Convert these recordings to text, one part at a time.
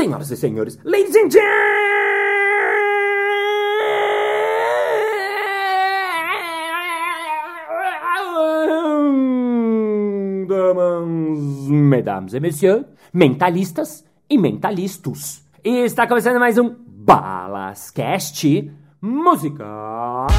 Senhoras e senhores, ladies and gentlemen, mesdames et messieurs, mentalistas e mentalistas. E está começando mais um Balascast Música.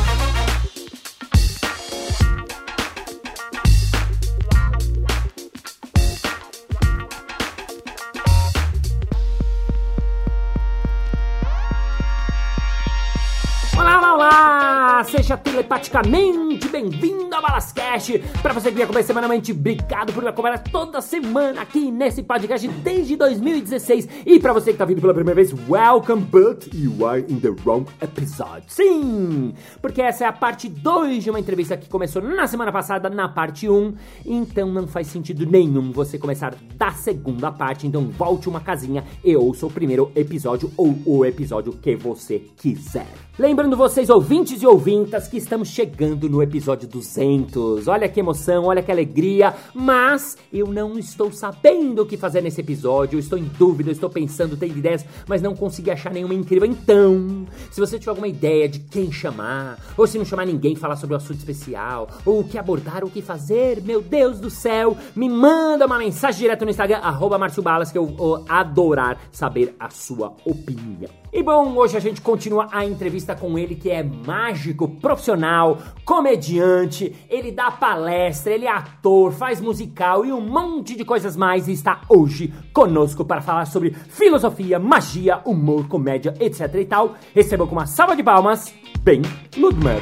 Seja telepaticamente bem-vindo ao Balascast! Para você que me acompanha semanalmente, obrigado por me acompanhar toda semana aqui nesse podcast desde 2016. E para você que tá vindo pela primeira vez, welcome, but you are in the wrong episode. Sim! Porque essa é a parte 2 de uma entrevista que começou na semana passada, na parte 1. Um, então não faz sentido nenhum você começar da segunda parte. Então volte uma casinha e ouça o primeiro episódio ou o episódio que você quiser. Lembrando vocês, ouvintes e ouvintas, que estamos chegando no episódio 200. Olha que emoção, olha que alegria, mas eu não estou sabendo o que fazer nesse episódio. Eu estou em dúvida, eu estou pensando, tenho ideias, mas não consegui achar nenhuma incrível. Então, se você tiver alguma ideia de quem chamar, ou se não chamar ninguém, falar sobre um assunto especial, ou o que abordar, o que fazer, meu Deus do céu, me manda uma mensagem direto no Instagram, arroba Márcio Balas, que eu vou adorar saber a sua opinião. E bom, hoje a gente continua a entrevista com ele, que é mágico, profissional, comediante, ele dá palestra, ele é ator, faz musical e um monte de coisas mais e está hoje conosco para falar sobre filosofia, magia, humor, comédia, etc e tal. Recebam com uma salva de palmas, Ben Ludmer.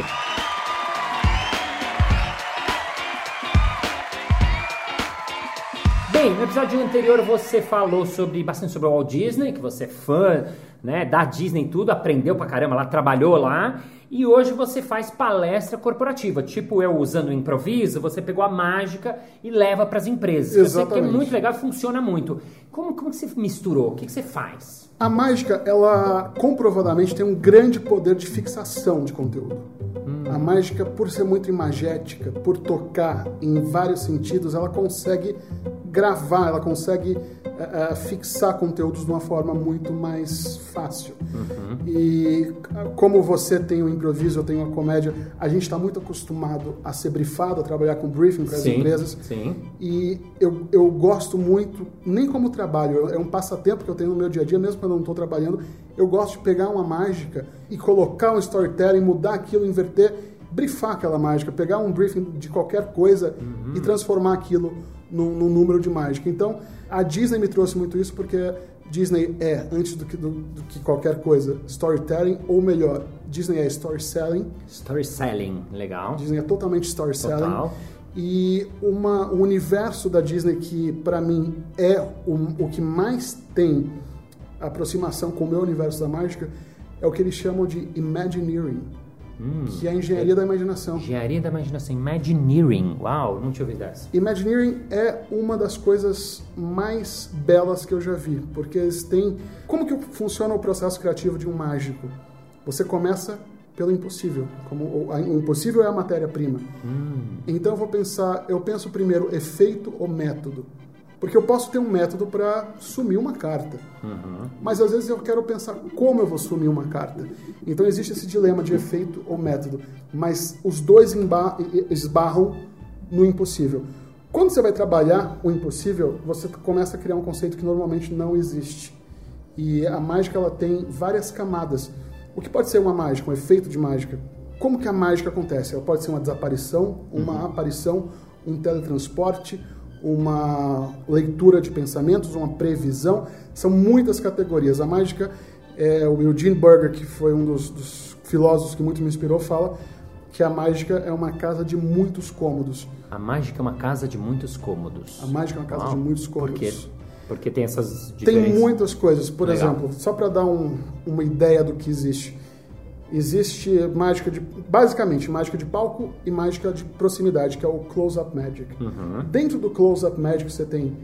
Bem, no episódio anterior você falou sobre bastante sobre o Walt Disney, que você é fã né, da Disney e tudo, aprendeu pra caramba lá, trabalhou lá. E hoje você faz palestra corporativa, tipo eu usando o improviso, você pegou a mágica e leva para as empresas. Eu sei que é muito legal, funciona muito. Como, como que você misturou? O que, que você faz? A mágica, ela comprovadamente tem um grande poder de fixação de conteúdo. Hum. A mágica, por ser muito imagética, por tocar em vários sentidos, ela consegue gravar, ela consegue uh, fixar conteúdos de uma forma muito mais fácil. Uhum. E como você tem o improviso, eu tenho a comédia, a gente está muito acostumado a ser brifado, a trabalhar com briefing para as empresas. Sim. E eu, eu gosto muito, nem como trabalho, é um passatempo que eu tenho no meu dia a dia, mesmo quando eu não estou trabalhando, eu gosto de pegar uma mágica e colocar um storytelling, mudar aquilo, inverter, brifar aquela mágica, pegar um briefing de qualquer coisa uhum. e transformar aquilo num, num número de mágica. Então, a Disney me trouxe muito isso porque Disney é, antes do que, do, do que qualquer coisa, storytelling, ou melhor, Disney é story selling. Story selling, legal. Disney é totalmente story selling. Total. E uma, o universo da Disney que, para mim, é o, o que mais tem aproximação com o meu universo da mágica é o que eles chamam de Imagineering Hum, que é a engenharia é, da imaginação. Engenharia da imaginação, Imagineering. Uau, não tinha ouvido dessa. Imagineering é uma das coisas mais belas que eu já vi, porque eles têm... Como que funciona o processo criativo de um mágico? Você começa pelo impossível. Como o, impossível é a matéria-prima. Hum. Então eu vou pensar, eu penso primeiro efeito ou método. Porque eu posso ter um método para sumir uma carta. Uhum. Mas às vezes eu quero pensar como eu vou sumir uma carta. Então existe esse dilema de efeito ou método. Mas os dois esbarram no impossível. Quando você vai trabalhar o impossível, você começa a criar um conceito que normalmente não existe. E a mágica ela tem várias camadas. O que pode ser uma mágica, um efeito de mágica? Como que a mágica acontece? Ela pode ser uma desaparição, uma uhum. aparição, um teletransporte, uma leitura de pensamentos, uma previsão. São muitas categorias. A mágica, é, o Eugene Burger, que foi um dos, dos filósofos que muito me inspirou, fala que a mágica é uma casa de muitos cômodos. A mágica é uma casa de muitos cômodos. A mágica é uma casa Uau. de muitos cômodos. Por quê? Porque tem essas diferenças. Tem muitas coisas. Por Legal. exemplo, só para dar um, uma ideia do que existe. Existe mágica de. Basicamente, mágica de palco e mágica de proximidade, que é o Close-Up Magic. Uhum. Dentro do Close-Up Magic você tem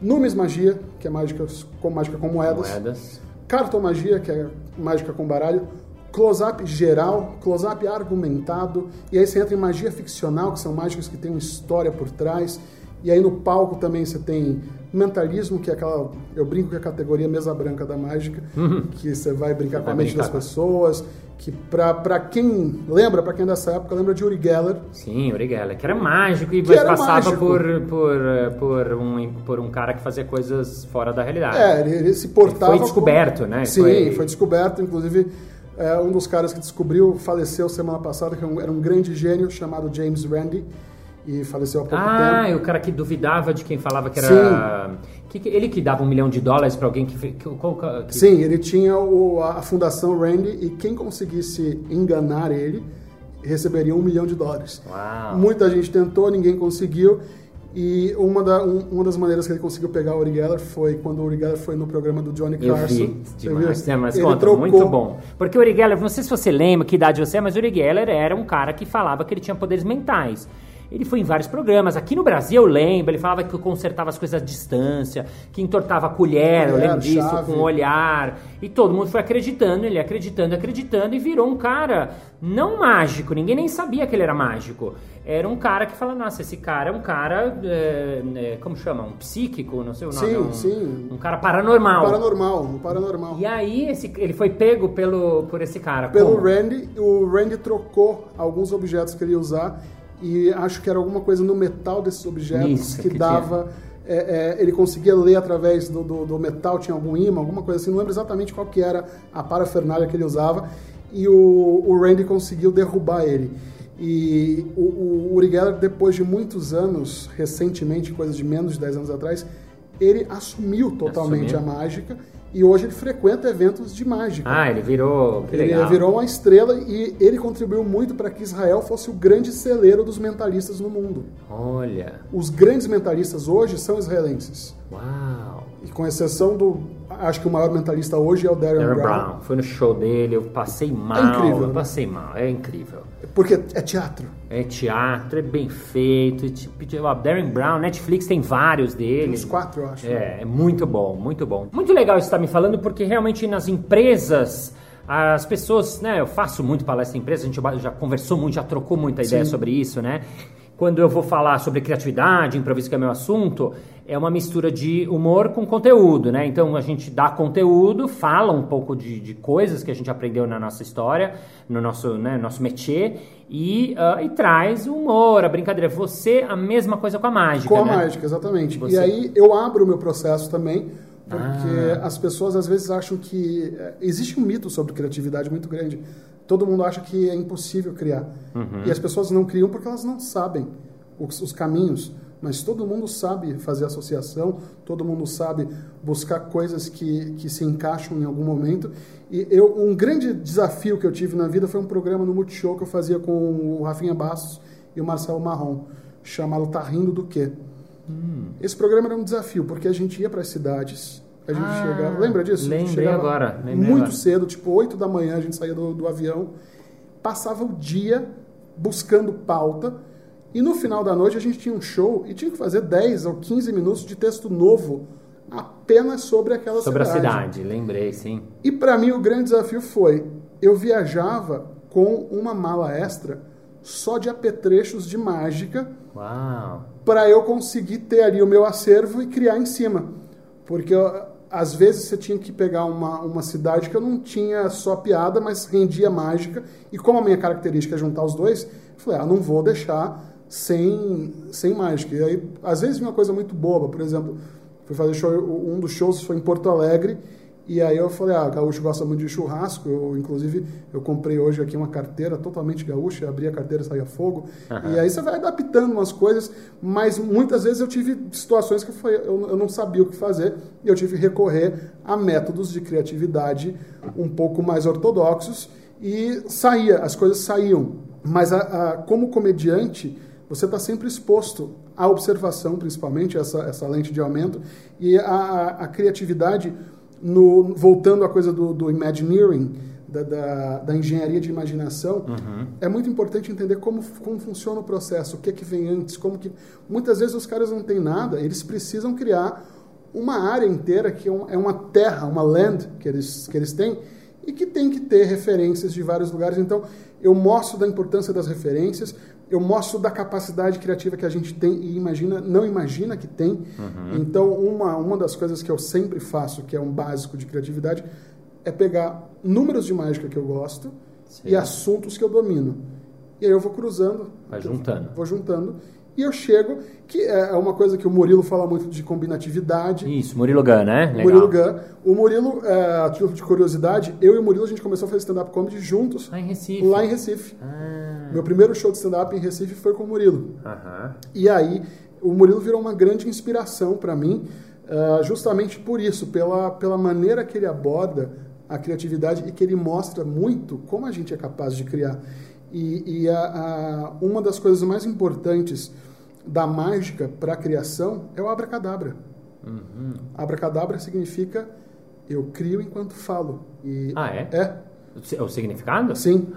Numismagia, que é mágica com, mágica com moedas. Moedas. Cartomagia, que é mágica com baralho. Close-up geral, close-up argumentado. E aí você entra em magia ficcional, que são mágicas que têm uma história por trás. E aí no palco também você tem mentalismo, que é aquela. Eu brinco que é a categoria mesa branca da mágica, Uhum. que você vai brincar Você com a mente brincar das pessoas. Que pra, pra quem lembra, pra quem é dessa época, lembra de Uri Geller. Sim, Uri Geller, que era mágico e passava mágico. Por, por, eh, por, um, por um cara que fazia coisas fora da realidade. É, ele, ele se portava. Foi descoberto, como- né? Sim, Foi- foi, descoberto. Inclusive, é, um dos caras que descobriu faleceu semana passada, que era um- era um grande gênio chamado James Randi. E faleceu há pouco Ah, tempo. e o cara que duvidava de quem falava que era. Que, que- ele que dava um milhão de dólares pra alguém que. que, qual- que- Sim, ele tinha o- a, fundação Randy e quem conseguisse enganar ele receberia um milhão de dólares. Uau. Muita gente tentou, ninguém conseguiu. E uma, da- um- uma das maneiras que ele conseguiu pegar o Uri Geller foi quando o Uri Geller foi no programa do Johnny Eu Carson. vi Você demais. viu? É, mas ele conta, trocou, muito bom. Porque o Uri Geller, não sei se você lembra que idade você é, mas o Uri Geller era um cara que falava que ele tinha poderes mentais. Ele foi em vários programas. Aqui no Brasil, eu lembro, ele falava que consertava as coisas à distância, que entortava a colher, eu lembro disso, chave. com o olhar. E todo mundo foi acreditando, ele acreditando, acreditando, e virou um cara não mágico. Ninguém nem sabia que ele era mágico. Era um cara que fala, nossa, esse cara é um cara, é, é, como chama? Um psíquico, não sei o nome. Sim, um, sim. Um cara paranormal. Paranormal, no paranormal. E aí esse, ele foi pego pelo, por esse cara. Pelo Como? Randy, o Randy trocou alguns objetos que ele ia usar e acho que era alguma coisa no metal desses objetos Isso, que, que dava. é, é, ele conseguia ler através do, do, do metal, tinha algum imã, alguma coisa assim. Não lembro exatamente qual que era a parafernália que ele usava. E o, o Randy conseguiu derrubar ele. E o, o Uri Geller, depois de muitos anos, recentemente, coisa de menos de 10 anos atrás, ele assumiu totalmente Assumiu. a mágica e hoje ele frequenta eventos de mágica. Ah, ele virou. Que Ele legal. virou uma estrela e ele contribuiu muito para que Israel fosse o grande celeiro dos mentalistas no mundo. Olha. Os grandes mentalistas hoje são israelenses. Uau. E com exceção do. Acho que o maior mentalista hoje é o Darren, Darren Brown. Brown. Foi no show dele, eu passei mal. incrível, Eu né? passei mal. É incrível. Porque é teatro. É teatro, é bem feito. Tipo, ó, Darren Brown, Netflix tem vários dele. Uns quatro, eu acho. É, é muito bom, muito bom. Muito legal isso você tá me falando, porque realmente nas empresas, as pessoas, né? Eu faço muito palestra em empresa, a gente já conversou muito, já trocou muita ideia Sim. sobre isso, né? Quando eu vou falar sobre criatividade, improviso, que é meu assunto, é uma mistura de humor com conteúdo, né? Então a gente dá conteúdo, fala um pouco de, de coisas que a gente aprendeu na nossa história, no nosso, né, nosso métier, e, ah, e traz o humor, a brincadeira. Você, a mesma coisa com a mágica, Com a né? mágica, exatamente. Você- E aí eu abro o meu processo também, porque Ah. as pessoas às vezes acham que. é, Existe um mito sobre criatividade muito grande. Todo mundo acha que é impossível criar. Uhum. E as pessoas não criam porque elas não sabem os, os caminhos. Mas todo mundo sabe fazer associação, todo mundo sabe buscar coisas que, que se encaixam em algum momento. E eu, um grande desafio que eu tive na vida foi um programa no Multishow que eu fazia com o Rafinha Bastos e o Marcelo Marrom, chamado Tá Rindo do Quê? Esse programa era um desafio, porque a gente ia para as cidades, a gente Ah, chegava. Lembra disso? Lembrei agora, lembrei muito agora. cedo, tipo 8 da manhã, a gente saía do, do avião, passava o dia buscando pauta, e no final da noite a gente tinha um show e tinha que fazer 10 ou 15 minutos de texto novo apenas sobre aquela Sobre a cidade. cidade, lembrei, sim. E para mim o grande desafio foi: eu viajava com uma mala extra só de apetrechos de mágica Uau. para eu conseguir ter ali o meu acervo e criar em cima. Porque eu- às vezes você tinha que pegar uma, uma cidade que eu não tinha só piada, mas rendia mágica. E como a minha característica é juntar os dois, eu falei, ah, não vou deixar sem, sem mágica. E aí, às vezes, uma coisa muito boba, por exemplo, fui fazer show, um dos shows foi em Porto Alegre, e aí eu falei, ah, gaúcho gosta muito de churrasco, eu, inclusive eu comprei hoje aqui uma carteira totalmente gaúcha, abri a carteira e saía fogo, Aham. e aí você vai adaptando umas coisas, mas muitas vezes eu tive situações que foi, eu, eu não sabia o que fazer, e eu tive que recorrer a métodos de criatividade um pouco mais ortodoxos, e saía, as coisas saíam. Mas a, a- como comediante, você está sempre exposto à observação, principalmente, essa, essa lente de aumento, e a, a- criatividade, no, voltando à coisa do, do Imagineering, da, da, da engenharia de imaginação, é muito importante entender como, como funciona o processo, o que é que vem antes, como que... Muitas vezes os caras não têm nada, eles precisam criar uma área inteira que é é uma terra, uma land que eles, que eles têm, e que tem que ter referências de vários lugares. Então, eu mostro da importância das referências, eu mostro da capacidade criativa que a gente tem e imagina, não imagina que tem. Uhum. Então, uma, uma das coisas que eu sempre faço, que é um básico de criatividade, é pegar números de mágica que eu gosto Sim. e assuntos que eu domino. E aí eu vou cruzando. Vai juntando. Vou juntando. E eu chego, que é uma coisa que o Murilo fala muito de combinatividade. Isso, Murilo Gun, né? Legal. Murilo Gun. O Murilo, é, título de curiosidade, eu e o Murilo a gente começou a fazer stand-up comedy juntos. Lá em Recife. Lá em Recife. Ah. Meu primeiro show de stand-up em Recife foi com o Murilo. Aham. E aí, o Murilo virou uma grande inspiração para mim, uh, justamente por isso, pela, pela maneira que ele aborda a criatividade e que ele mostra muito como a gente é capaz de criar. E, e a, a, uma das coisas mais importantes da mágica para a criação é o abracadabra. Uhum. Abracadabra significa eu crio enquanto falo. E ah, é? É. O significado? Sim.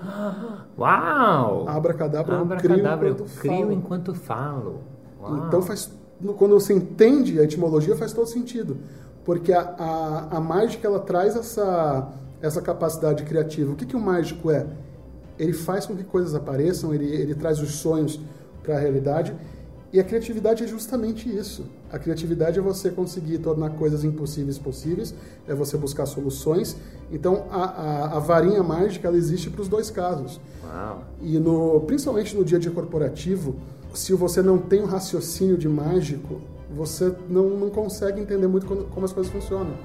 Uau! Abracadabra, Abracadabra eu crio enquanto eu crio falo. Enquanto falo. Uau. Então faz, quando você entende a etimologia faz todo sentido, porque a, a, a mágica ela traz essa essa capacidade criativa. O que, que o mágico é? Ele faz com que coisas apareçam, ele, ele traz os sonhos para a realidade e a criatividade é justamente isso. A criatividade é você conseguir tornar coisas impossíveis possíveis, é você buscar soluções. Então, a, a, a varinha mágica ela existe para os dois casos. Uau. E no, principalmente no dia a dia corporativo, se você não tem um raciocínio de mágico, você não, não consegue entender muito como, como as coisas funcionam.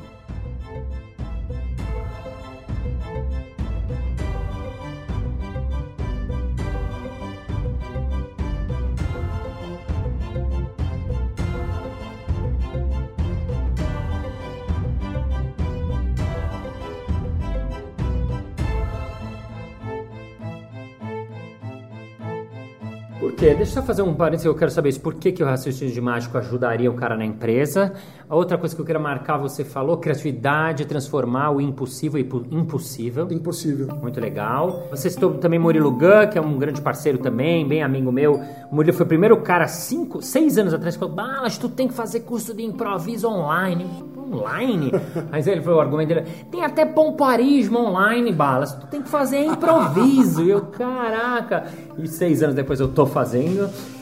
Quê? Deixa eu só fazer um parênteses, eu quero saber isso. Por que, que o raciocínio de mágico ajudaria o cara na empresa? A outra coisa que eu quero marcar, você falou, criatividade, transformar o impossível em impossível. Impossível. Muito legal. Você citou também Murilo Gun, que é um grande parceiro também, bem amigo meu. O Murilo foi o primeiro cara, cinco, seis anos atrás, que falou, Balas, tu tem que fazer curso de improviso online online. Mas ele falou, o argumento dele, tem até pompoarismo online, Balas. Tu tem que fazer improviso. e eu, caraca. E seis anos depois eu tô fazendo.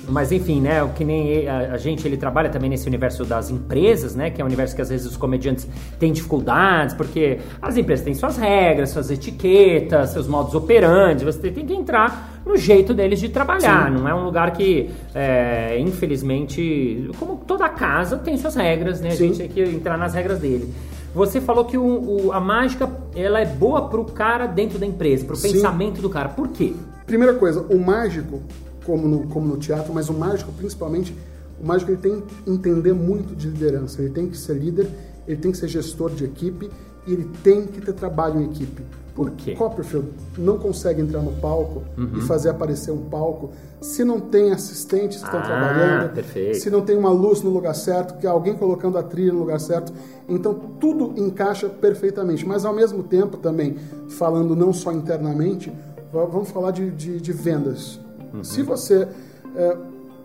Mas enfim, né? O que nem a, a, gente, ele trabalha também nesse universo das empresas, né? Que é um universo que às vezes os comediantes têm dificuldades, porque as empresas têm suas regras, suas etiquetas, seus modos operantes. Você tem que entrar no jeito deles de trabalhar. Sim. Não é um lugar que, é, infelizmente, como toda casa tem suas regras, né? A Sim. gente tem que entrar nas regras dele. Você falou que o, o, a mágica ela é boa para o cara dentro da empresa, para o pensamento do cara. Por quê? Primeira coisa, o mágico como no, como no teatro, mas o mágico, principalmente, o mágico ele tem que entender muito de liderança, ele tem que ser líder, ele tem que ser gestor de equipe e ele tem que ter trabalho em equipe. Por quê? Copperfield não consegue entrar no palco uhum. e fazer aparecer um palco se não tem assistentes que estão ah, trabalhando, perfeito. se não tem uma luz no lugar certo, que alguém colocando a trilha no lugar certo. Então tudo encaixa perfeitamente. Mas ao mesmo tempo também, falando não só internamente, vamos falar de, de, de vendas. Uhum. Se você. É,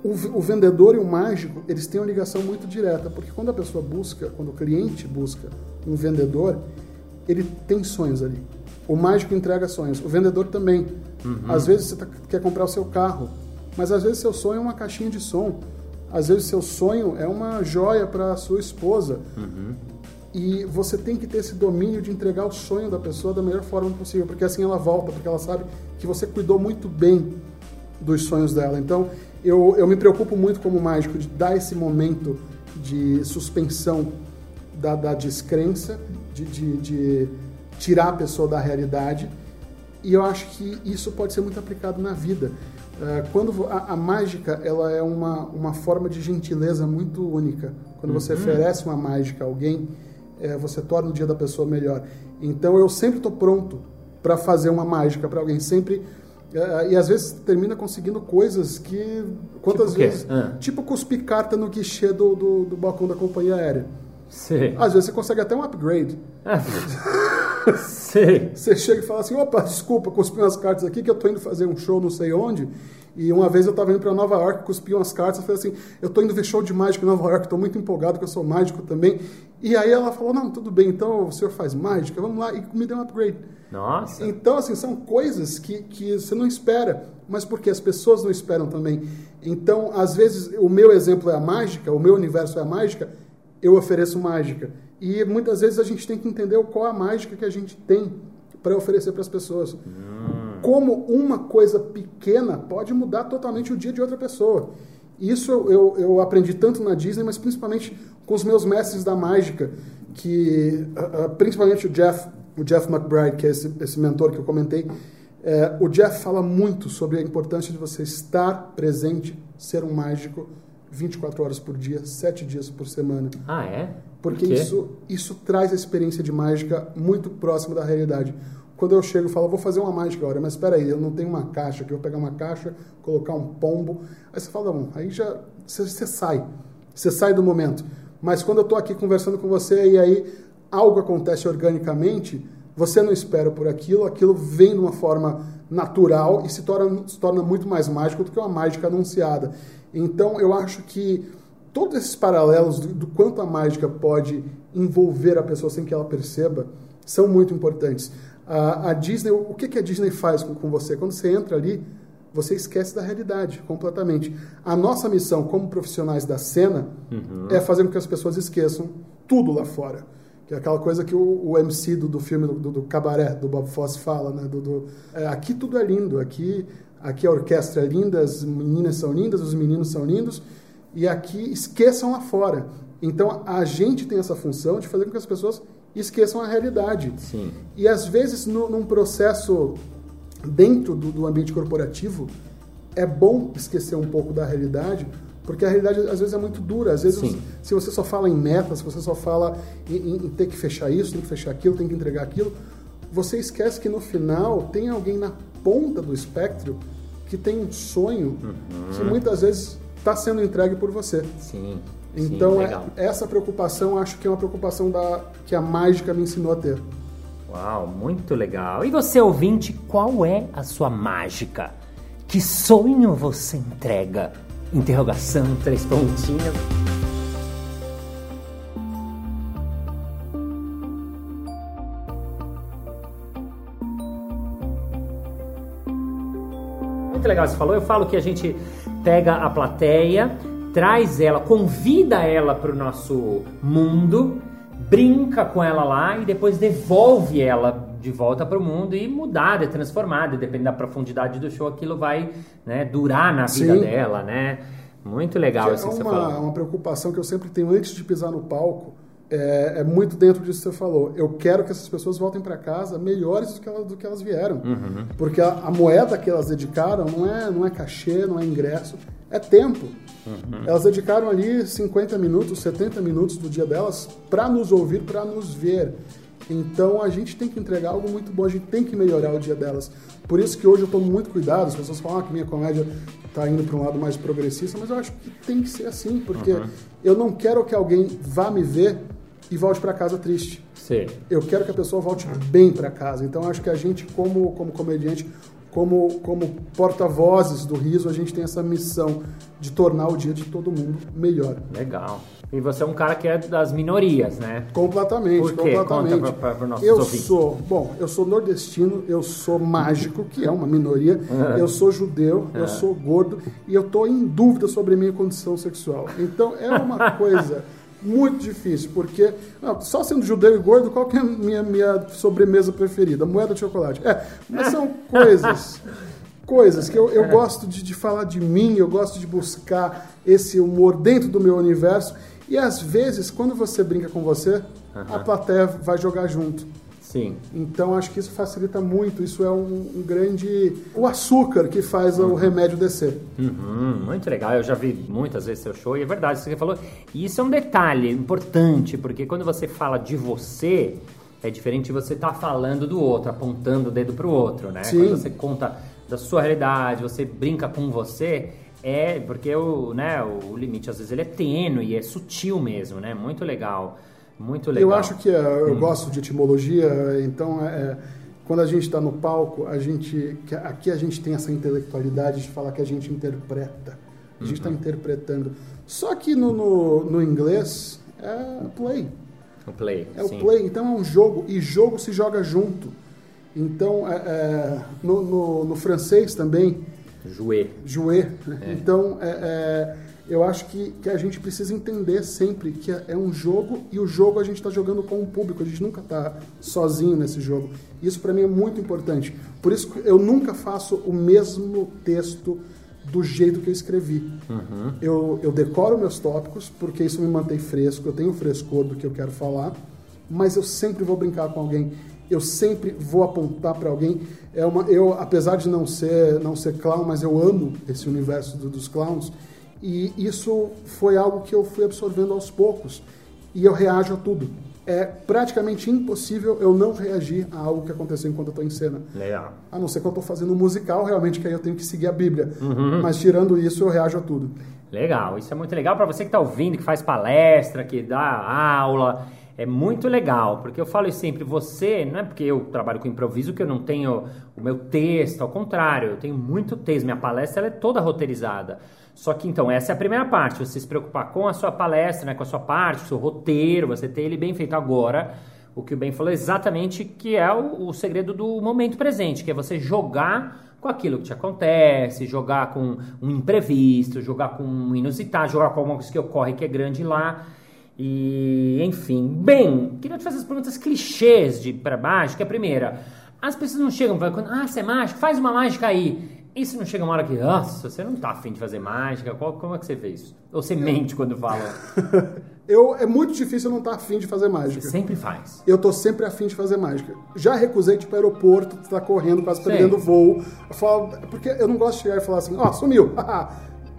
o, o, vendedor e o mágico, eles têm uma ligação muito direta, porque quando a pessoa busca, quando o cliente busca um vendedor, ele tem sonhos ali. O mágico entrega sonhos, o vendedor também. Uhum. Às vezes você tá, quer comprar o seu carro, mas às vezes seu sonho é uma caixinha de som. Às vezes seu sonho é uma joia para sua esposa. Uhum. E você tem que ter esse domínio de entregar o sonho da pessoa da melhor forma possível, porque assim ela volta, porque ela sabe que você cuidou muito bem dos sonhos dela. Então, eu, eu me preocupo muito como mágico de dar esse momento de suspensão da, da descrença, de, de, de tirar a pessoa da realidade. E eu acho que isso pode ser muito aplicado na vida. Uh, quando a, a, mágica ela é uma, uma forma de gentileza muito única. Quando uhum. você oferece uma mágica a alguém, é, você torna o dia da pessoa melhor. Então eu sempre estou pronto para fazer uma mágica para alguém. Sempre é, e às vezes termina conseguindo coisas que. Quantas tipo vezes? Ah. Tipo cuspir carta no guichê do, do, do, balcão da companhia aérea. Sim. Às vezes você consegue até um upgrade. Ah. Sim. Você chega e fala assim: opa, desculpa, cuspi umas cartas aqui que eu tô indo fazer um show não sei onde. E uma vez eu estava indo para Nova York, cuspi umas cartas, eu falei assim, eu estou indo ver show de mágica em Nova York, estou muito empolgado que eu sou mágico também. E aí ela falou, não, tudo bem, então o senhor faz mágica, vamos lá, e me deu um upgrade. Nossa! Então, assim, são coisas que, que você não espera. mas porque as pessoas não esperam também. Então, às vezes, o meu exemplo é a mágica, o meu universo é a mágica, eu ofereço mágica. E muitas vezes a gente tem que entender qual a mágica que a gente tem para oferecer para as pessoas. Hum. Como uma coisa pequena pode mudar totalmente o dia de outra pessoa. Isso eu, eu aprendi tanto na Disney, mas principalmente com os meus mestres da mágica, que uh, principalmente o Jeff, o Jeff McBride, que é esse, esse mentor que eu comentei, é, o Jeff fala muito sobre a importância de você estar presente, ser um mágico 24 horas por dia, 7 dias por semana. Ah, é? Porque por isso, isso traz a experiência de mágica muito próxima da realidade. Quando eu chego e falo, vou fazer uma mágica agora, mas espera aí, eu não tenho uma caixa aqui, eu vou pegar uma caixa, colocar um pombo. Aí você fala, não, aí já você, você sai, você sai do momento. Mas quando eu estou aqui conversando com você e aí algo acontece organicamente, você não espera por aquilo, aquilo vem de uma forma natural e se torna, se torna muito mais mágico do que uma mágica anunciada. Então, eu acho que todos esses paralelos do, do, quanto a mágica pode envolver a pessoa sem que ela perceba são muito importantes. A, a Disney, o que, que a Disney faz com, com você? Quando você entra ali, você esquece da realidade completamente. A nossa missão como profissionais da cena uhum. é fazer com que as pessoas esqueçam tudo lá fora. Que é aquela coisa que o, o MC do, do filme do, do, Cabaré, do Bob Fosse, fala, né? Do, do é, aqui tudo é lindo, aqui, aqui a orquestra é linda, as meninas são lindas, os meninos são lindos, e aqui esqueçam lá fora. Então a gente tem essa função de fazer com que as pessoas esqueçam a realidade. Sim. E às vezes, no, num processo dentro do, do ambiente corporativo, é bom esquecer um pouco da realidade porque a realidade às vezes é muito dura. Às vezes, Sim. se você só fala em metas, se você só fala em, em, em, ter que fechar isso, tem que fechar aquilo, tem que entregar aquilo, você esquece que no final tem alguém na ponta do espectro que tem um sonho uhum. que muitas vezes está sendo entregue por você. Sim. Então, Sim, é, essa preocupação acho que é uma preocupação da, que a mágica me ensinou a ter. Uau, muito legal. E você, ouvinte, qual é a sua mágica? Que sonho você entrega? interrogação, três pontinhos. Muito legal você falou. Eu falo que a gente pega a plateia, traz ela, convida ela para o nosso mundo, brinca com ela lá e depois devolve ela de volta para o mundo e mudada, transformada, dependendo da profundidade do show, aquilo vai né, durar na vida Sim. dela, né? Muito legal que isso é que uma, você falou. uma preocupação que eu sempre tenho antes de pisar no palco, é, é, muito dentro disso que você falou. Eu quero que essas pessoas voltem para casa melhores do que, elas, do que elas vieram. Uhum. Porque a, a, moeda que elas dedicaram não é, não é cachê, não é ingresso, é tempo. Uhum. Elas dedicaram ali 50 minutos, 70 minutos do dia delas para nos ouvir, para nos ver. Então a gente tem que entregar algo muito bom, a gente tem que melhorar o dia delas. Por isso que hoje eu tomo muito cuidado, as pessoas falam ah, que minha comédia está indo para um lado mais progressista, mas eu acho que tem que ser assim, porque uhum. eu não quero que alguém vá me ver e volte para casa triste. Sim. Eu quero que a pessoa volte bem para casa. Então acho que a gente, como, como comediante, como, como porta-vozes do riso, a gente tem essa missão de tornar o dia de todo mundo melhor. Legal. E você é um cara que é das minorias, né? Completamente, Por quê? completamente. Conta pra, pra, eu ouvintes. sou, bom, eu sou nordestino, eu sou mágico, que é uma minoria, eu sou judeu, eu sou gordo e eu estou em dúvida sobre a minha condição sexual. Então é uma coisa muito difícil, porque não, só sendo judeu e gordo, qual que é a minha, minha sobremesa preferida? Moeda de chocolate. É, mas são coisas coisas que eu, eu gosto de, de falar de mim, eu gosto de buscar esse humor dentro do meu universo e às vezes, quando você brinca com você, uhum. a plateia vai jogar junto. Sim. Então acho que isso facilita muito. Isso é um, um grande. O açúcar que faz uhum. o remédio descer. Uhum, muito legal. Eu já vi muitas vezes seu show e é verdade isso que você falou. E isso é um detalhe importante, porque quando você fala de você, é diferente de você estar tá falando do outro, apontando o dedo para o outro, né? Sim. Quando você conta da sua realidade, você brinca com você, é, porque o, né, o limite às vezes ele é tênue, é sutil mesmo, né? Muito legal. Muito legal. Eu acho que é, eu hum. gosto de etimologia, então é, é quando a gente está no palco, a gente aqui a gente tem essa intelectualidade de falar que a gente interpreta. A gente está uhum. interpretando. Só que no, no, no, inglês é play. O play. É sim. o play. Então é um jogo e jogo se joga junto. Então é, é, no, no, no francês também Jouer. Jouer. É. Então, é, é, eu acho que, que a gente precisa entender sempre que é, é um jogo e o jogo a gente está jogando com o público, a gente nunca está sozinho nesse jogo. Isso para mim é muito importante. Por isso eu nunca faço o mesmo texto do jeito que eu escrevi. Uhum. Eu, eu decoro meus tópicos, porque isso me mantém fresco, eu tenho frescor do que eu quero falar, mas eu sempre vou brincar com alguém, eu sempre vou apontar para alguém. É uma, eu, apesar de não ser, não ser clown, mas eu amo esse universo do, dos clowns, e isso foi algo que eu fui absorvendo aos poucos, e eu reajo a tudo é praticamente impossível eu não reagir a algo que aconteceu enquanto eu estou em cena. Legal. A não ser que eu estou fazendo um musical, realmente, que aí eu tenho que seguir a Bíblia. Uhum. Mas tirando isso, eu reajo a tudo. Legal, isso é muito legal para você que está ouvindo, que faz palestra, que dá aula. É muito legal, porque eu falo sempre, você, não é porque eu trabalho com improviso que eu não tenho o meu texto, ao contrário, eu tenho muito texto, minha palestra é toda roteirizada. Só que então, essa é a primeira parte, você se preocupar com a sua palestra, né, com a sua parte, o seu roteiro, você ter ele bem feito agora. O que o Ben falou é exatamente que é o, o segredo do momento presente, que é você jogar com aquilo que te acontece, jogar com um imprevisto, jogar com um inusitado, jogar com alguma coisa que ocorre que é grande lá. E, enfim. Bem, queria te fazer as perguntas clichês de para mágica. A primeira, as pessoas não chegam falando, ah, você é mágico? Faz uma mágica aí. E se não chega uma hora que, nossa, você não tá afim de fazer mágica, qual, como é que você vê isso? Ou você mente quando fala? eu, é muito difícil eu não estar tá afim de fazer mágica. Você sempre faz. Eu tô sempre afim de fazer mágica. Já recusei pro aeroporto, tá correndo, quase perdendo voo. Eu falo, porque eu não gosto de chegar e falar assim, ó, oh, sumiu.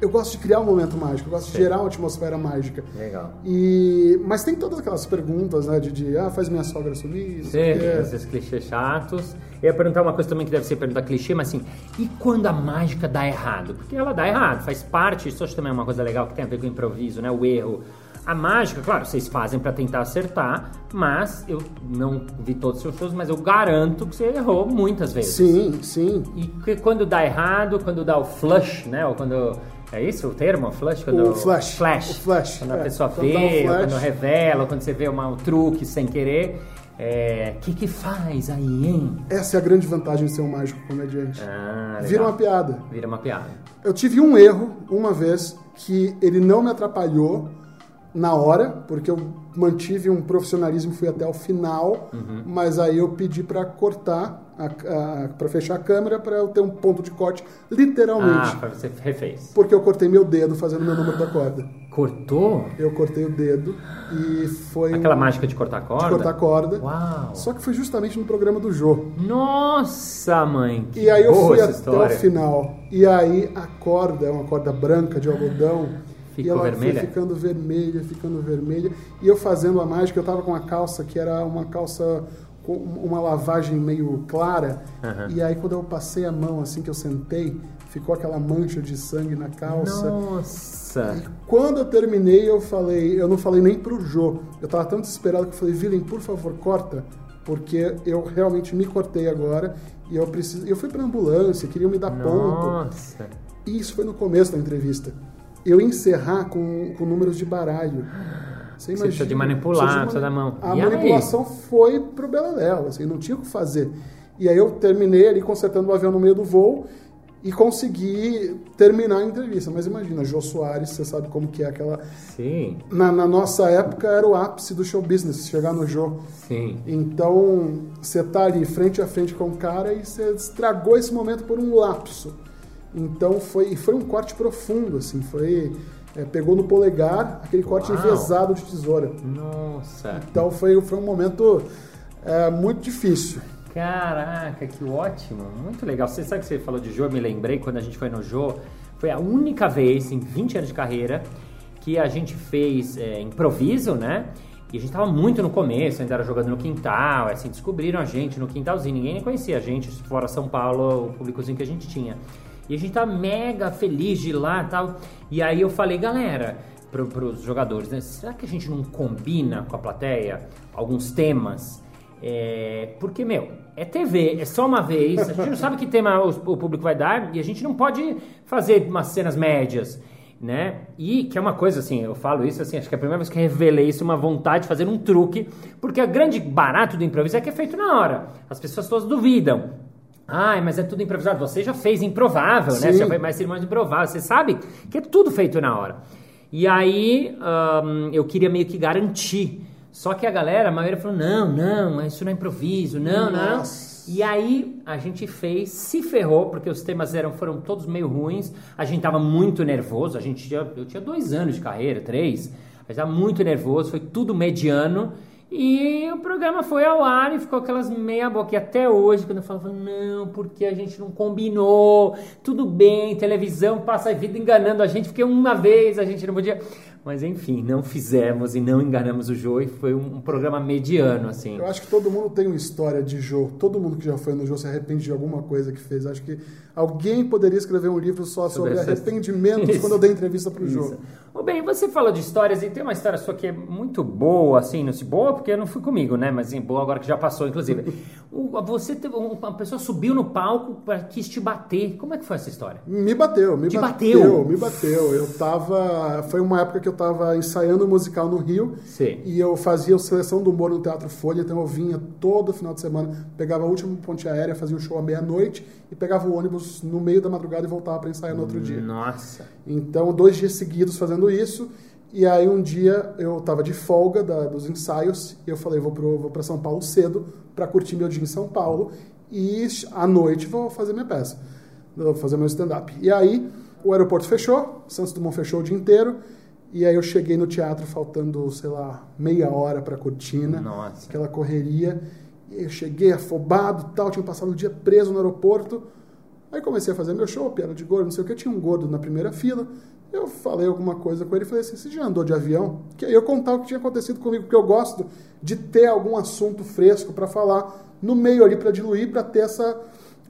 eu gosto de criar um momento mágico, eu gosto Sim. de gerar uma atmosfera mágica. Legal. E, mas tem todas aquelas perguntas, né, de, de ah, faz minha sogra sumir. Sim, esses clichês chatos. Eu ia perguntar uma coisa também que deve ser pergunta clichê, mas assim, e quando a mágica dá errado? Porque ela dá errado, faz parte, isso acho também é uma coisa legal que tem a ver com o improviso, né, o erro. A mágica, claro, vocês fazem para tentar acertar, mas eu não vi todos os seus shows, mas eu garanto que você errou muitas vezes. Sim, sim. E quando dá errado, quando dá o flush, né? Ou quando é isso o termo? Flash? Quando, o flash. Flash. O flash. Quando a é, pessoa vê, um quando revela, quando você vê uma, um truque sem querer. É, que que faz aí, hein? Essa é a grande vantagem de ser um mágico comediante. Ah, Vira uma piada. Vira uma piada. Eu tive um erro uma vez que ele não me atrapalhou na hora, porque eu mantive um profissionalismo, fui até o final, uhum. mas aí eu pedi para cortar, para fechar a câmera, para eu ter um ponto de corte, literalmente. Ah, você refez. Porque eu cortei meu dedo fazendo meu número da corda. Cortou? Eu cortei o dedo e foi. Aquela um... mágica de cortar corda? De cortar corda. Uau! Só que foi justamente no programa do Jô. Nossa, mãe! e aí eu fui até história. o final. E aí a corda, é uma corda branca de algodão Ficou e ela vermelha? foi ficando vermelha, ficando vermelha. E eu fazendo a mágica, eu tava com uma calça que era uma calça uma lavagem meio clara. Uhum. E aí quando eu passei a mão, assim que eu sentei, ficou aquela mancha de sangue na calça. Nossa! E quando eu terminei, eu falei, eu não falei nem pro Jô. Eu tava tão desesperado que eu falei, Vilen, por favor, corta. Porque eu realmente me cortei agora e eu preciso. Eu fui pra ambulância, queriam me dar ponto. Nossa! E isso foi no começo da entrevista eu encerrar com, com números de baralho. Você imagina. Você precisa de manipular, precisa da mão. A e manipulação aí? foi pro Beleléu, assim, não tinha o que fazer. E aí eu terminei ali consertando o avião no meio do voo e consegui terminar a entrevista. Mas imagina, Jô Soares, você sabe como que é aquela... Sim. Na, na nossa época era o ápice do show business, chegar no Jô. Sim. Então, você tá ali frente a frente com o cara e você estragou esse momento por um lapso. Então foi, foi um corte profundo, assim, foi. É, pegou no polegar aquele corte Uau. envezado de tesoura. Nossa! Então foi, foi um momento é, muito difícil. Caraca, que ótimo! Muito legal. Você sabe que você falou de Jô, eu me lembrei quando a gente foi no Jô, foi a única vez em 20 anos de carreira que a gente fez é, improviso, né? E a gente tava muito no começo, ainda era jogando no quintal, assim, descobriram a gente no quintalzinho, ninguém conhecia a gente, fora São Paulo, o públicozinho que a gente tinha. E a gente tá mega feliz de ir lá tal. E aí eu falei, galera, pro, pros jogadores, né? Será que a gente não combina com a plateia alguns temas? É, porque, meu, é TV, é só uma vez, a gente não sabe que tema o, o público vai dar e a gente não pode fazer umas cenas médias né? E que é uma coisa assim, eu falo isso assim, acho que é a primeira vez que revelei isso, uma vontade de fazer um truque, porque o grande barato do improviso é que é feito na hora. As pessoas todas duvidam. Ai, mas é tudo improvisado. Você já fez improvável, né? Sim. Você já fez mais cerimônias improváveis. Você sabe que é tudo feito na hora. E aí ahn, eu queria meio que garantir. Só que a galera, a maioria falou: não, não, isso não é improviso, não, não. Nossa. E aí a gente fez, se ferrou, porque os temas eram, foram todos meio ruins. A gente tava muito nervoso. A gente tinha, eu tinha dois anos de carreira, três. A gente tava muito nervoso, foi tudo mediano. E o programa foi ao ar e ficou aquelas meia boca. E até hoje, quando eu falava, não, porque a gente não combinou, tudo bem, televisão passa a vida enganando a gente, porque uma vez a gente não podia. Mas enfim, não fizemos e não enganamos o Jô e foi um, um programa mediano, assim. Eu acho que todo mundo tem uma história de Jô. Todo mundo que já foi no Jô se arrepende de alguma coisa que fez. Acho que alguém poderia escrever um livro só sobre, Sobre arrependimentos Isso. quando eu dei entrevista pro Jô. Ô, bem, você falou de histórias e tem uma história sua que é muito boa, assim, não se boa porque eu não fui comigo, né? Mas em boa agora que já passou, inclusive. O- você teve um- uma pessoa subiu no palco para quis te bater. Como é que foi essa história? Me bateu, me Te bateu, bateu? me bateu. Eu tava. Foi uma época que eu tava ensaiando um musical no Rio. Sim. E eu fazia o Seleção do Humor no Teatro Folha, então eu vinha todo final de semana, pegava a última ponte aérea, fazia o show à meia-noite e pegava o ônibus no meio da madrugada e voltava para ensaiar no outro dia. Nossa. Então, dois dias seguidos fazendo isso. E aí, um dia, eu tava de folga da- dos ensaios e eu falei: vou, pro, vou para São Paulo cedo para curtir meu dia em São Paulo e à noite vou fazer minha peça, vou fazer meu stand-up. E aí, o aeroporto fechou, Santos Dumont fechou o dia inteiro. E aí, eu cheguei no teatro faltando, sei lá, meia hora para cortina Nossa. aquela correria. E eu cheguei afobado tal, tinha passado o dia preso no aeroporto. Aí comecei a fazer meu show, piada de gordo, não sei o que. Tinha um gordo na primeira fila. Eu falei alguma coisa com ele e falei assim: Você já andou de avião? Que aí eu contava o que tinha acontecido comigo, porque eu gosto de ter algum assunto fresco para falar no meio ali, para diluir, para ter essa,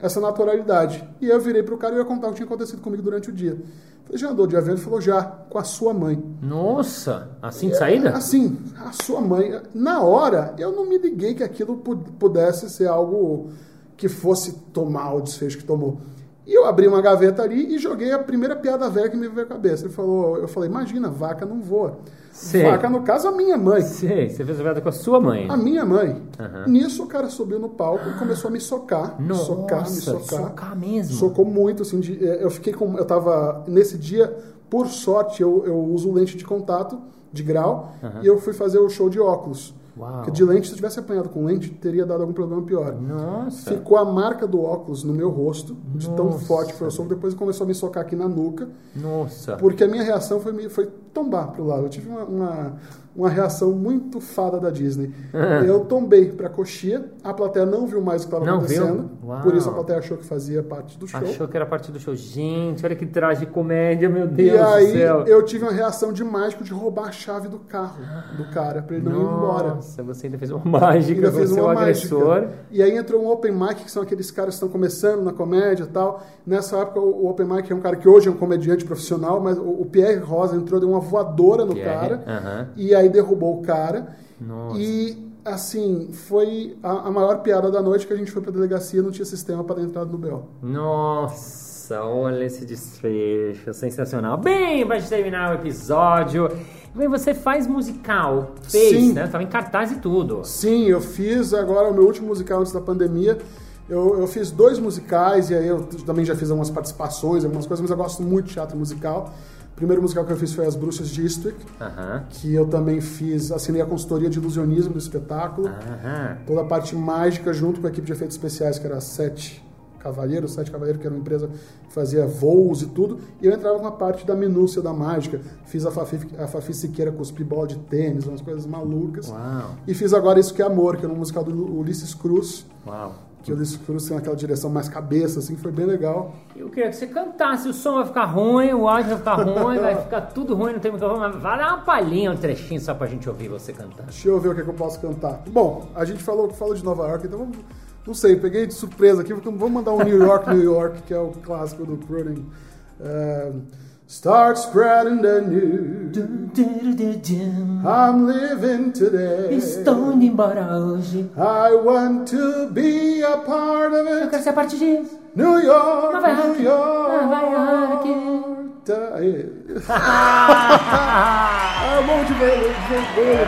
essa naturalidade. E eu virei pro cara e ia contar o que tinha acontecido comigo durante o dia. Falei: Já andou de avião? Ele falou: Já, com a sua mãe. Nossa, assim de saída? Assim, a sua mãe. Na hora, eu não me liguei que aquilo pu- pudesse ser algo que fosse tomar o desfecho que tomou. E eu abri uma gaveta ali e joguei a primeira piada velha que me veio à cabeça. Ele falou, eu falei, imagina, vaca não voa. Sei. Vaca, no caso, a minha mãe. Sei, você fez a piada com a sua mãe. A minha mãe. Aham. Nisso o cara subiu no palco e começou a me socar. Nossa, socar, me socar. socar mesmo. Socou muito, assim, de- eu fiquei com. Eu tava. Nesse dia, por sorte, eu, eu uso lente de contato, de grau, e eu fui fazer o show de óculos. Uau. Porque de lente, se eu tivesse apanhado com lente, teria dado algum problema pior. Nossa. Ficou a marca do óculos no meu rosto, de tão Nossa. forte que foi o soco. Depois começou a me socar aqui na nuca, Nossa. porque a minha reação foi, foi tombar pro lado. Eu tive uma, uma, uma reação muito fada da Disney. Eu tombei pra coxia, a plateia não viu mais o que estava acontecendo. Por isso a plateia achou que fazia parte do show. Achou que era parte do show. Gente, olha que traje de comédia, meu E Deus aí do céu. eu tive uma reação de mágico de roubar a chave do carro do cara, pra ele não ir embora. Nossa, você ainda fez uma mágica Ainda seu uma agressor. mágica. E aí entrou um open mic, que são aqueles caras que estão começando na comédia e tal. Nessa época, o open mic é um cara que hoje é um comediante profissional, mas o Pierre Rosa entrou, deu uma voadora no Pierre, cara. aham. E aí derrubou o cara. Nossa. E, assim, foi a, a maior piada da noite que a gente foi pra delegacia não tinha sistema para entrar no BO. Nossa, olha esse desfecho, sensacional. Bem, pra gente terminar o episódio, bem, você faz musical, fez, Sim. né? Tava em cartaz e tudo. Sim, eu fiz agora o meu último musical antes da pandemia. Eu, eu fiz dois musicais e aí eu também já fiz algumas participações, algumas coisas, mas eu gosto muito de teatro musical. O primeiro musical que eu fiz foi As Bruxas de Eastwick, Aham, que eu também fiz, assinei a consultoria de ilusionismo do espetáculo. aham. Toda a parte mágica junto com a equipe de efeitos especiais, que era Sete Cavalheiros, Sete Cavalheiros, que era uma empresa que fazia voos e tudo. E eu entrava com a parte da minúcia da mágica. Fiz a Fafi, a Fafi Siqueira cuspir bola de tênis, umas coisas malucas. Uau, E fiz agora Isso Que é Amor, que era um musical do Ulisses Cruz, uau. Que o Ulisses Cruz tem aquela direção mais cabeça, assim, foi bem legal. Eu queria que você cantasse, o som vai ficar ruim, o áudio vai ficar ruim, vai ficar tudo ruim, não tem microfone, mas vai dar uma palhinha, um trechinho só pra gente ouvir você cantar. Deixa eu ver o que, é que eu posso cantar. Bom, a gente falou que falou de Nova York, então vamos, não sei, peguei de surpresa aqui, vamos mandar um New York, New York, que é o clássico do Cronin. Um, Start spreading the news. I'm living today. Estou indo embora hoje. I want to be a part of Eu it. quero ser parte disso. New York, Nova York, New York. Nova York. Tá, aí. ah, bom de ver, ver,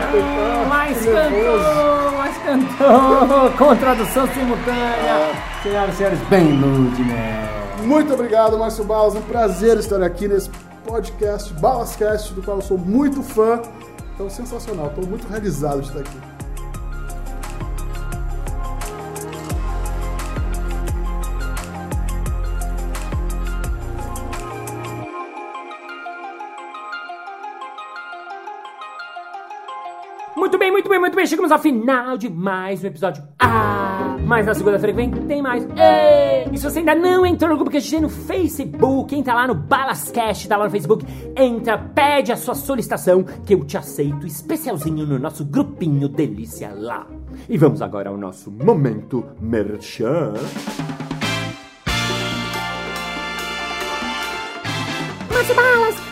Mas nervoso. cantou, Balas cantou com tradução simultânea. Senhoras e senhores, bem né? Muito obrigado, Márcio Balas. Um prazer estar aqui nesse podcast, Balascast, do qual eu sou muito fã. Então, sensacional. Estou muito realizado de estar aqui. Muito bem, muito bem, muito bem. Chegamos ao final de mais um episódio. Ah, mas na segunda-feira que vem tem mais. E se você ainda não entrou no grupo que a gente tem no Facebook, entra lá no Balascast, tá lá no Facebook, entra, pede a sua solicitação que eu te aceito especialzinho no nosso grupinho delícia lá. E vamos agora ao nosso momento merchan.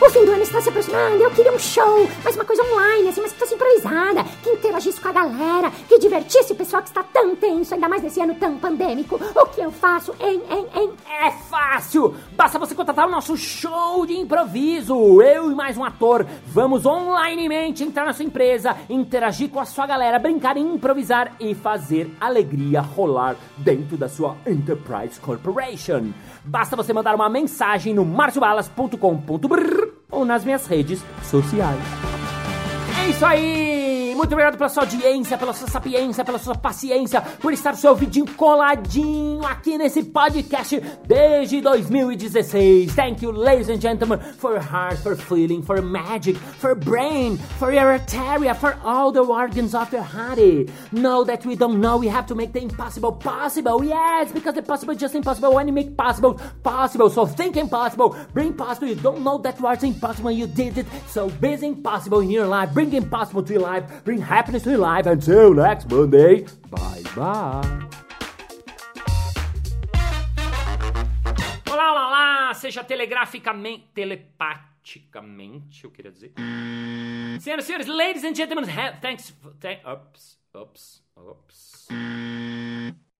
O fim do ano está se aproximando. Eu queria um show, mas uma coisa online, assim, mas que fosse improvisada, que interagisse com a galera, que divertisse o pessoal que está tão tenso, ainda mais nesse ano tão pandêmico. O que eu faço, hein, hein, hein? É fácil! Basta você contratar o nosso show de improviso. Eu e mais um ator vamos onlinemente entrar na sua empresa, interagir com a sua galera, brincar, improvisar e fazer alegria rolar dentro da sua Enterprise Corporation. Basta você mandar uma mensagem no marciobalas.com.br ou nas minhas redes sociais. É isso aí! Muito obrigado pela sua audiência, pela sua sapiência, pela sua paciência, por estar o seu ouvidinho coladinho aqui nesse podcast desde 2016. Thank you, ladies and gentlemen, for heart, for feeling, for magic, for brain, for your arteria, for all the organs of your body. Know that we don't know, we have to make the impossible possible. Yes, because the possible is just impossible when you make possible possible. So think impossible, bring possible. You don't know that was impossible, you did it. So be impossible in your life, bring impossible to your life. Bring happiness to your life. Until next Monday. Bye bye. Olá, olá, olá! Seja telegraficamente, telepaticamente, eu queria dizer. Senhoras e senhores, ladies and gentlemen, thanks. Thank, ups, ups, ups.